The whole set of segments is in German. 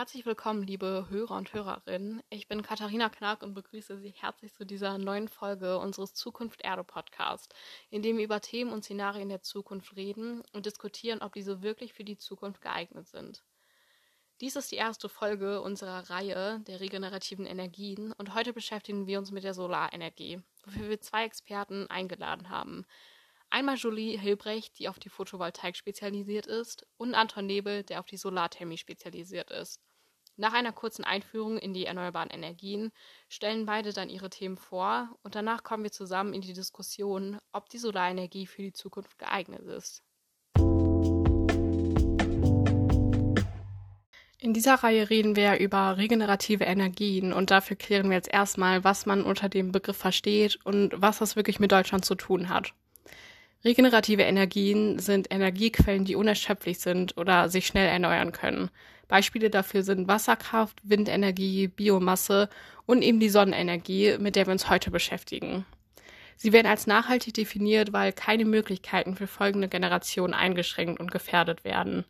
Herzlich willkommen, liebe Hörer und Hörerinnen. Ich bin Katharina Knack und begrüße Sie herzlich zu dieser neuen Folge unseres Zukunft Erde Podcast, in dem wir über Themen und Szenarien der Zukunft reden und diskutieren, ob diese wirklich für die Zukunft geeignet sind. Dies ist die erste Folge unserer Reihe der regenerativen Energien und heute beschäftigen wir uns mit der Solarenergie, wofür wir zwei Experten eingeladen haben. Einmal Julie Hilbrecht, die auf die Photovoltaik spezialisiert ist, und Anton Nebel, der auf die Solarthermie spezialisiert ist. Nach einer kurzen Einführung in die erneuerbaren Energien stellen beide dann ihre Themen vor und danach kommen wir zusammen in die Diskussion, ob die Solarenergie für die Zukunft geeignet ist. In dieser Reihe reden wir über regenerative Energien und dafür klären wir jetzt erstmal, was man unter dem Begriff versteht und was das wirklich mit Deutschland zu tun hat. Regenerative Energien sind Energiequellen, die unerschöpflich sind oder sich schnell erneuern können. Beispiele dafür sind Wasserkraft, Windenergie, Biomasse und eben die Sonnenenergie, mit der wir uns heute beschäftigen. Sie werden als nachhaltig definiert, weil keine Möglichkeiten für folgende Generationen eingeschränkt und gefährdet werden.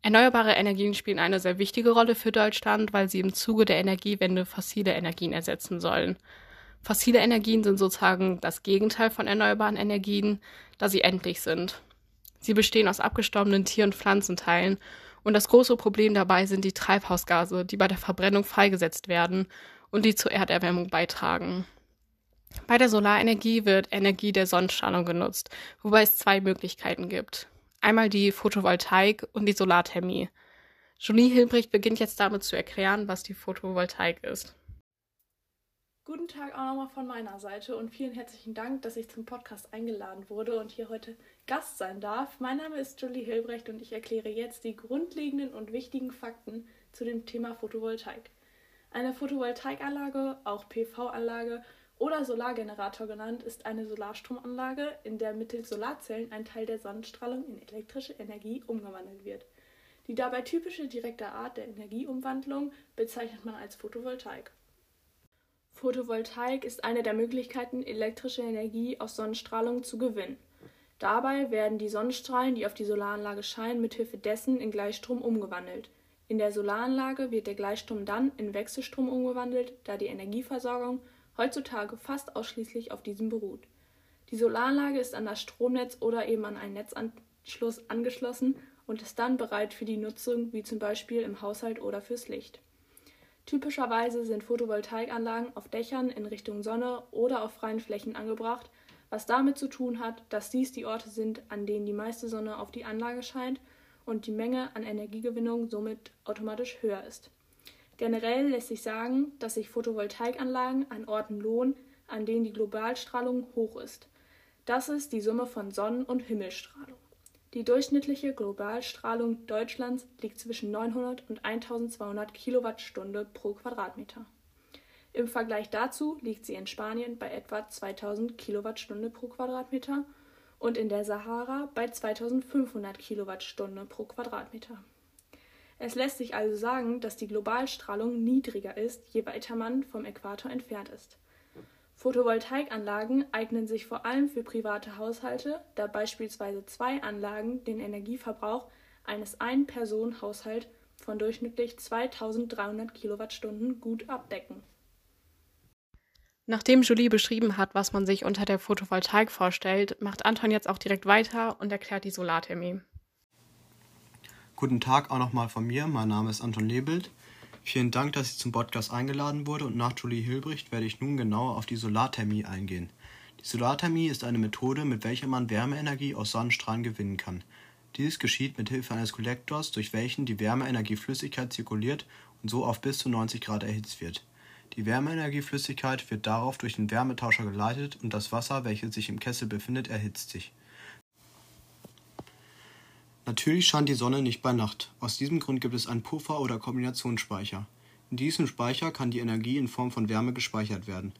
Erneuerbare Energien spielen eine sehr wichtige Rolle für Deutschland, weil sie im Zuge der Energiewende fossile Energien ersetzen sollen. Fossile Energien sind sozusagen das Gegenteil von erneuerbaren Energien, da sie endlich sind. Sie bestehen aus abgestorbenen Tier- und Pflanzenteilen und das große Problem dabei sind die Treibhausgase, die bei der Verbrennung freigesetzt werden und die zur Erderwärmung beitragen. Bei der Solarenergie wird Energie der Sonnenstrahlung genutzt, wobei es zwei Möglichkeiten gibt. Einmal die Photovoltaik und die Solarthermie. Julie Hilbricht beginnt jetzt damit zu erklären, was die Photovoltaik ist. Guten Tag auch nochmal von meiner Seite und vielen herzlichen Dank, dass ich zum Podcast eingeladen wurde und hier heute Gast sein darf. Mein Name ist Julie Hilbrecht und ich erkläre jetzt die grundlegenden und wichtigen Fakten zu dem Thema Photovoltaik. Eine Photovoltaikanlage, auch PV-Anlage oder Solargenerator genannt, ist eine Solarstromanlage, in der mittels Solarzellen ein Teil der Sonnenstrahlung in elektrische Energie umgewandelt wird. Die dabei typische direkte Art der Energieumwandlung bezeichnet man als Photovoltaik. Photovoltaik ist eine der Möglichkeiten, elektrische Energie aus Sonnenstrahlung zu gewinnen. Dabei werden die Sonnenstrahlen, die auf die Solaranlage scheinen, mithilfe dessen in Gleichstrom umgewandelt. In der Solaranlage wird der Gleichstrom dann in Wechselstrom umgewandelt, da die Energieversorgung heutzutage fast ausschließlich auf diesem beruht. Die Solaranlage ist an das Stromnetz oder eben an einen Netzanschluss angeschlossen und ist dann bereit für die Nutzung, wie zum Beispiel im Haushalt oder fürs Licht. Typischerweise sind Photovoltaikanlagen auf Dächern in Richtung Sonne oder auf freien Flächen angebracht, was damit zu tun hat, dass dies die Orte sind, an denen die meiste Sonne auf die Anlage scheint und die Menge an Energiegewinnung somit automatisch höher ist. Generell lässt sich sagen, dass sich Photovoltaikanlagen an Orten lohnen, an denen die Globalstrahlung hoch ist. Das ist die Summe von Sonnen- und Himmelstrahlung. Die durchschnittliche Globalstrahlung Deutschlands liegt zwischen 900 und 1200 Kilowattstunde pro Quadratmeter. Im Vergleich dazu liegt sie in Spanien bei etwa 2000 Kilowattstunde pro Quadratmeter und in der Sahara bei 2500 Kilowattstunde pro Quadratmeter. Es lässt sich also sagen, dass die Globalstrahlung niedriger ist, je weiter man vom Äquator entfernt ist. Photovoltaikanlagen eignen sich vor allem für private Haushalte, da beispielsweise zwei Anlagen den Energieverbrauch eines Ein-Personen-Haushalts von durchschnittlich 2300 Kilowattstunden gut abdecken. Nachdem Julie beschrieben hat, was man sich unter der Photovoltaik vorstellt, macht Anton jetzt auch direkt weiter und erklärt die Solarthermie. Guten Tag auch nochmal von mir. Mein Name ist Anton Lebelt. Vielen Dank, dass ich zum Podcast eingeladen wurde und nach Julie Hilbricht werde ich nun genauer auf die Solarthermie eingehen. Die Solarthermie ist eine Methode, mit welcher man Wärmeenergie aus Sonnenstrahlen gewinnen kann. Dies geschieht mit Hilfe eines Kollektors, durch welchen die Wärmeenergieflüssigkeit zirkuliert und so auf bis zu 90 Grad erhitzt wird. Die Wärmeenergieflüssigkeit wird darauf durch den Wärmetauscher geleitet und das Wasser, welches sich im Kessel befindet, erhitzt sich. Natürlich scheint die Sonne nicht bei Nacht. Aus diesem Grund gibt es einen Puffer oder Kombinationsspeicher. In diesem Speicher kann die Energie in Form von Wärme gespeichert werden.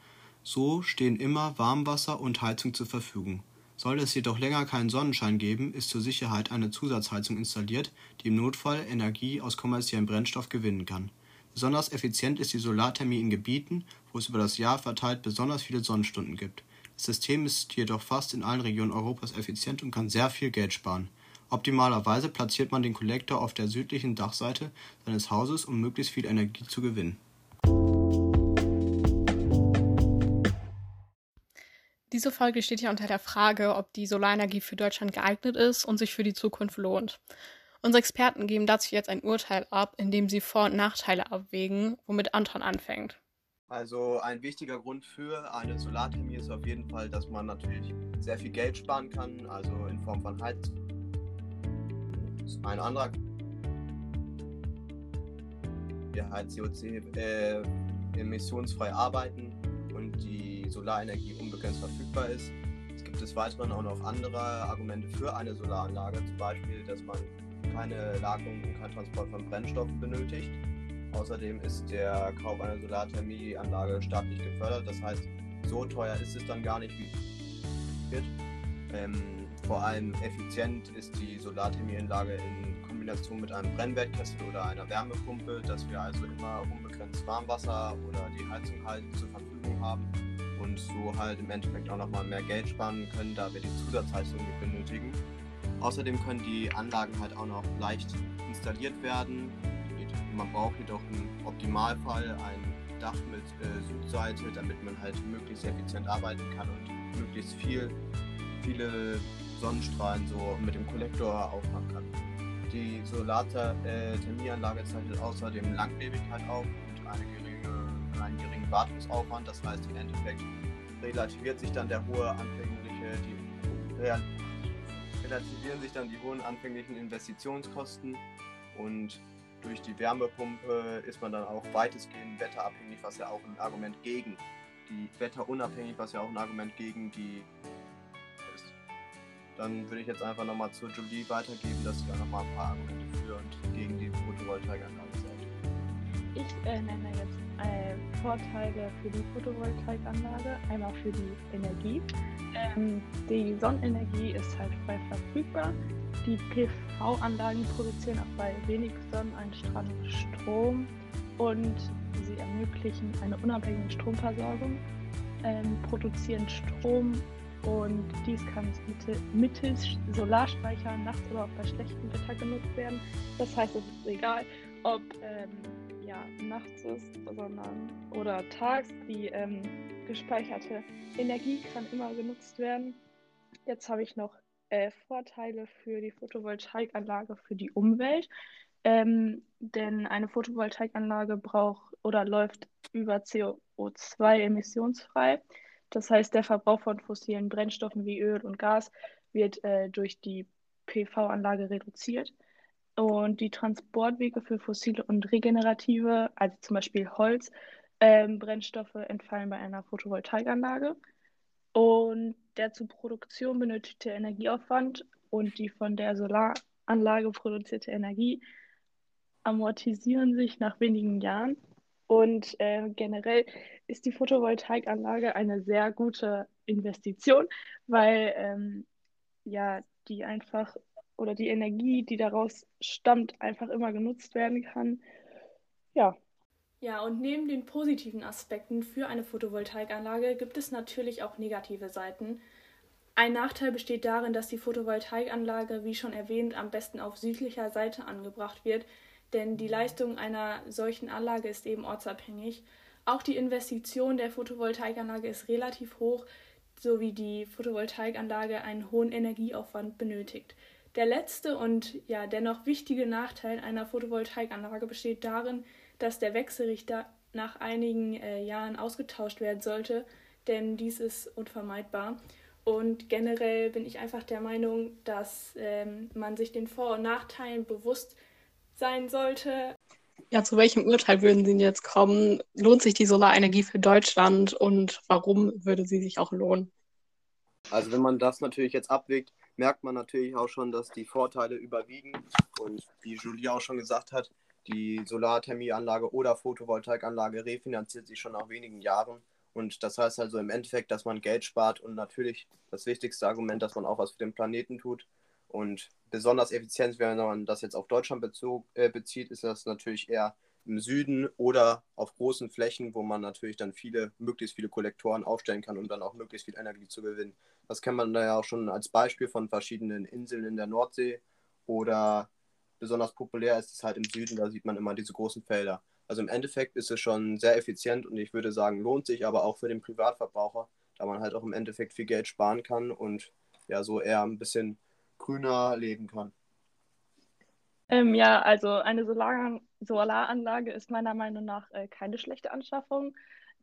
So stehen immer Warmwasser und Heizung zur Verfügung. Sollte es jedoch länger keinen Sonnenschein geben, ist zur Sicherheit eine Zusatzheizung installiert, die im Notfall Energie aus kommerziellem Brennstoff gewinnen kann. Besonders effizient ist die Solarthermie in Gebieten, wo es über das Jahr verteilt besonders viele Sonnenstunden gibt. Das System ist jedoch fast in allen Regionen Europas effizient und kann sehr viel Geld sparen. Optimalerweise platziert man den Kollektor auf der südlichen Dachseite seines Hauses, um möglichst viel Energie zu gewinnen. Diese Folge steht ja unter der Frage, ob die Solarenergie für Deutschland geeignet ist und sich für die Zukunft lohnt. Unsere Experten geben dazu jetzt ein Urteil ab, indem sie Vor- und Nachteile abwägen, womit Anton anfängt. Also ein wichtiger Grund für eine Solarthermie ist auf jeden Fall, dass man natürlich sehr viel Geld sparen kann, also in Form von Ein anderer wir halt CO2 äh, emissionsfrei arbeiten und die Solarenergie unbegrenzt verfügbar ist. Es gibt des Weiteren auch noch andere Argumente für eine Solaranlage, zum Beispiel, dass man keine Lagerung und kein Transport von Brennstoffen benötigt. Außerdem ist der Kauf einer Solarthermieanlage staatlich gefördert. Das heißt, so teuer ist es dann gar nicht wie wird. Ähm, vor allem effizient ist die Solarthermieanlage in Kombination mit einem Brennwertkessel oder einer Wärmepumpe, dass wir also immer unbegrenzt Warmwasser oder die Heizung halt zur Verfügung haben und so halt im Endeffekt auch nochmal mehr Geld sparen können, da wir die Zusatzheizung nicht benötigen. Außerdem können die Anlagen halt auch noch leicht installiert werden. Man braucht jedoch im Optimalfall ein Dach mit äh, Südseite, damit man halt möglichst effizient arbeiten kann und möglichst viel, viele Sonnenstrahlen so mit dem Kollektor aufmachen kann. Die Solarthermieanlage zeichnet außerdem Langlebigkeit auf und eine geringe, einen geringen Wartungsaufwand. Das heißt, im Endeffekt relativiert sich dann der hohe anfängliche, die, relativieren sich dann die hohen anfänglichen Investitionskosten und durch die Wärmepumpe ist man dann auch weitestgehend wetterabhängig, was ja auch ein Argument gegen die wetterunabhängig, was ja auch ein Argument gegen die. Dann würde ich jetzt einfach nochmal zu Julie weitergeben, dass sie da nochmal ein paar Argumente für und gegen die Photovoltaikanlage sagt. Ich äh, nenne jetzt äh, Vorteile für die Photovoltaikanlage. Einmal für die Energie. Ähm, die Sonnenenergie ist halt frei verfügbar. Die PV-Anlagen produzieren auch bei wenig Sonneneinstrahlung Strom und sie ermöglichen eine unabhängige Stromversorgung, ähm, produzieren Strom und dies kann mittels Solarspeicher nachts oder auch bei schlechtem Wetter genutzt werden. Das heißt, es ist egal, ob ähm, ja, nachts ist, sondern oder tags. Die ähm, gespeicherte Energie kann immer genutzt werden. Jetzt habe ich noch äh, Vorteile für die Photovoltaikanlage für die Umwelt. Ähm, denn eine Photovoltaikanlage braucht oder läuft über CO2 emissionsfrei. Das heißt, der Verbrauch von fossilen Brennstoffen wie Öl und Gas wird äh, durch die PV-Anlage reduziert. Und die Transportwege für fossile und regenerative, also zum Beispiel Holz, ähm, Brennstoffe entfallen bei einer Photovoltaikanlage. Und der zur Produktion benötigte Energieaufwand und die von der Solaranlage produzierte Energie amortisieren sich nach wenigen Jahren. Und äh, generell ist die Photovoltaikanlage eine sehr gute Investition, weil ähm, ja die einfach oder die Energie, die daraus stammt, einfach immer genutzt werden kann. Ja. Ja, und neben den positiven Aspekten für eine Photovoltaikanlage gibt es natürlich auch negative Seiten. Ein Nachteil besteht darin, dass die Photovoltaikanlage, wie schon erwähnt, am besten auf südlicher Seite angebracht wird, denn die Leistung einer solchen Anlage ist eben ortsabhängig. Auch die Investition der Photovoltaikanlage ist relativ hoch, sowie die Photovoltaikanlage einen hohen Energieaufwand benötigt. Der letzte und ja dennoch wichtige Nachteil einer Photovoltaikanlage besteht darin, dass der Wechselrichter nach einigen äh, Jahren ausgetauscht werden sollte, denn dies ist unvermeidbar. Und generell bin ich einfach der Meinung, dass ähm, man sich den Vor- und Nachteilen bewusst sein sollte. Ja, zu welchem Urteil würden Sie jetzt kommen? Lohnt sich die Solarenergie für Deutschland und warum würde sie sich auch lohnen? Also wenn man das natürlich jetzt abwägt, merkt man natürlich auch schon, dass die Vorteile überwiegen. Und wie Julie auch schon gesagt hat, die Solarthermieanlage oder Photovoltaikanlage refinanziert sich schon nach wenigen Jahren. Und das heißt also im Endeffekt, dass man Geld spart und natürlich das wichtigste Argument, dass man auch was für den Planeten tut. Und besonders effizient, wenn man das jetzt auf Deutschland bezog, äh, bezieht, ist das natürlich eher im Süden oder auf großen Flächen, wo man natürlich dann viele, möglichst viele Kollektoren aufstellen kann, um dann auch möglichst viel Energie zu gewinnen. Das kennt man da ja auch schon als Beispiel von verschiedenen Inseln in der Nordsee, oder besonders populär ist es halt im Süden, da sieht man immer diese großen Felder. Also im Endeffekt ist es schon sehr effizient und ich würde sagen, lohnt sich aber auch für den Privatverbraucher, da man halt auch im Endeffekt viel Geld sparen kann und ja, so eher ein bisschen grüner leben kann. Ähm, ja, also eine Solar Solaranlage ist meiner Meinung nach äh, keine schlechte Anschaffung.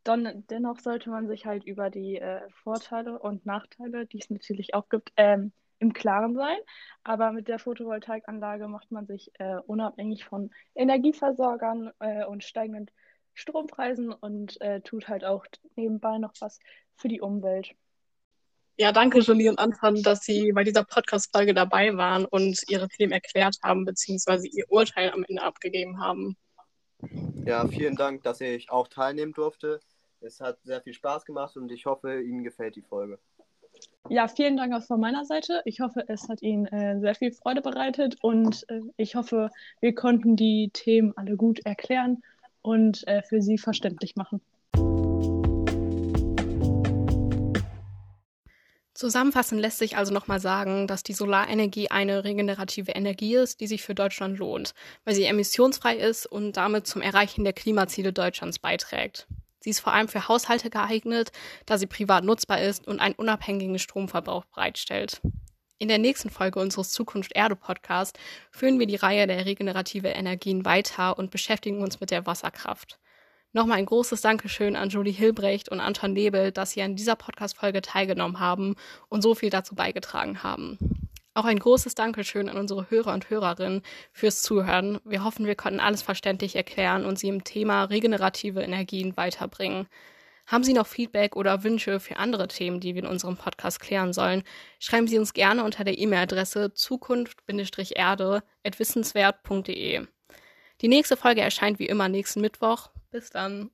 Don dennoch sollte man sich halt über die äh, Vorteile und Nachteile, die es natürlich auch gibt, ähm, im Klaren sein. Aber mit der Photovoltaikanlage macht man sich äh, unabhängig von Energieversorgern äh, und steigenden Strompreisen und äh, tut halt auch nebenbei noch was für die Umwelt. Ja, danke Julie und Anton, dass Sie bei dieser Podcast-Folge dabei waren und Ihre Themen erklärt haben, beziehungsweise Ihr Urteil am Ende abgegeben haben. Ja, vielen Dank, dass ich auch teilnehmen durfte. Es hat sehr viel Spaß gemacht und ich hoffe, Ihnen gefällt die Folge. Ja, vielen Dank auch von meiner Seite. Ich hoffe, es hat Ihnen äh, sehr viel Freude bereitet und äh, ich hoffe, wir konnten die Themen alle gut erklären und äh, für Sie verständlich machen. Zusammenfassend lässt sich also nochmal sagen, dass die Solarenergie eine regenerative Energie ist, die sich für Deutschland lohnt, weil sie emissionsfrei ist und damit zum Erreichen der Klimaziele Deutschlands beiträgt. Sie ist vor allem für Haushalte geeignet, da sie privat nutzbar ist und einen unabhängigen Stromverbrauch bereitstellt. In der nächsten Folge unseres Zukunft Erde Podcast führen wir die Reihe der regenerative Energien weiter und beschäftigen uns mit der Wasserkraft. Nochmal ein großes Dankeschön an Julie Hilbrecht und Anton Nebel, dass sie an dieser Podcast-Folge teilgenommen haben und so viel dazu beigetragen haben. Auch ein großes Dankeschön an unsere Hörer und Hörerinnen fürs Zuhören. Wir hoffen, wir konnten alles verständlich erklären und Sie im Thema regenerative Energien weiterbringen. Haben Sie noch Feedback oder Wünsche für andere Themen, die wir in unserem Podcast klären sollen? Schreiben Sie uns gerne unter der E-Mail-Adresse zukunft-erde.wissenswert.de. Die nächste Folge erscheint wie immer nächsten Mittwoch. Bis dann.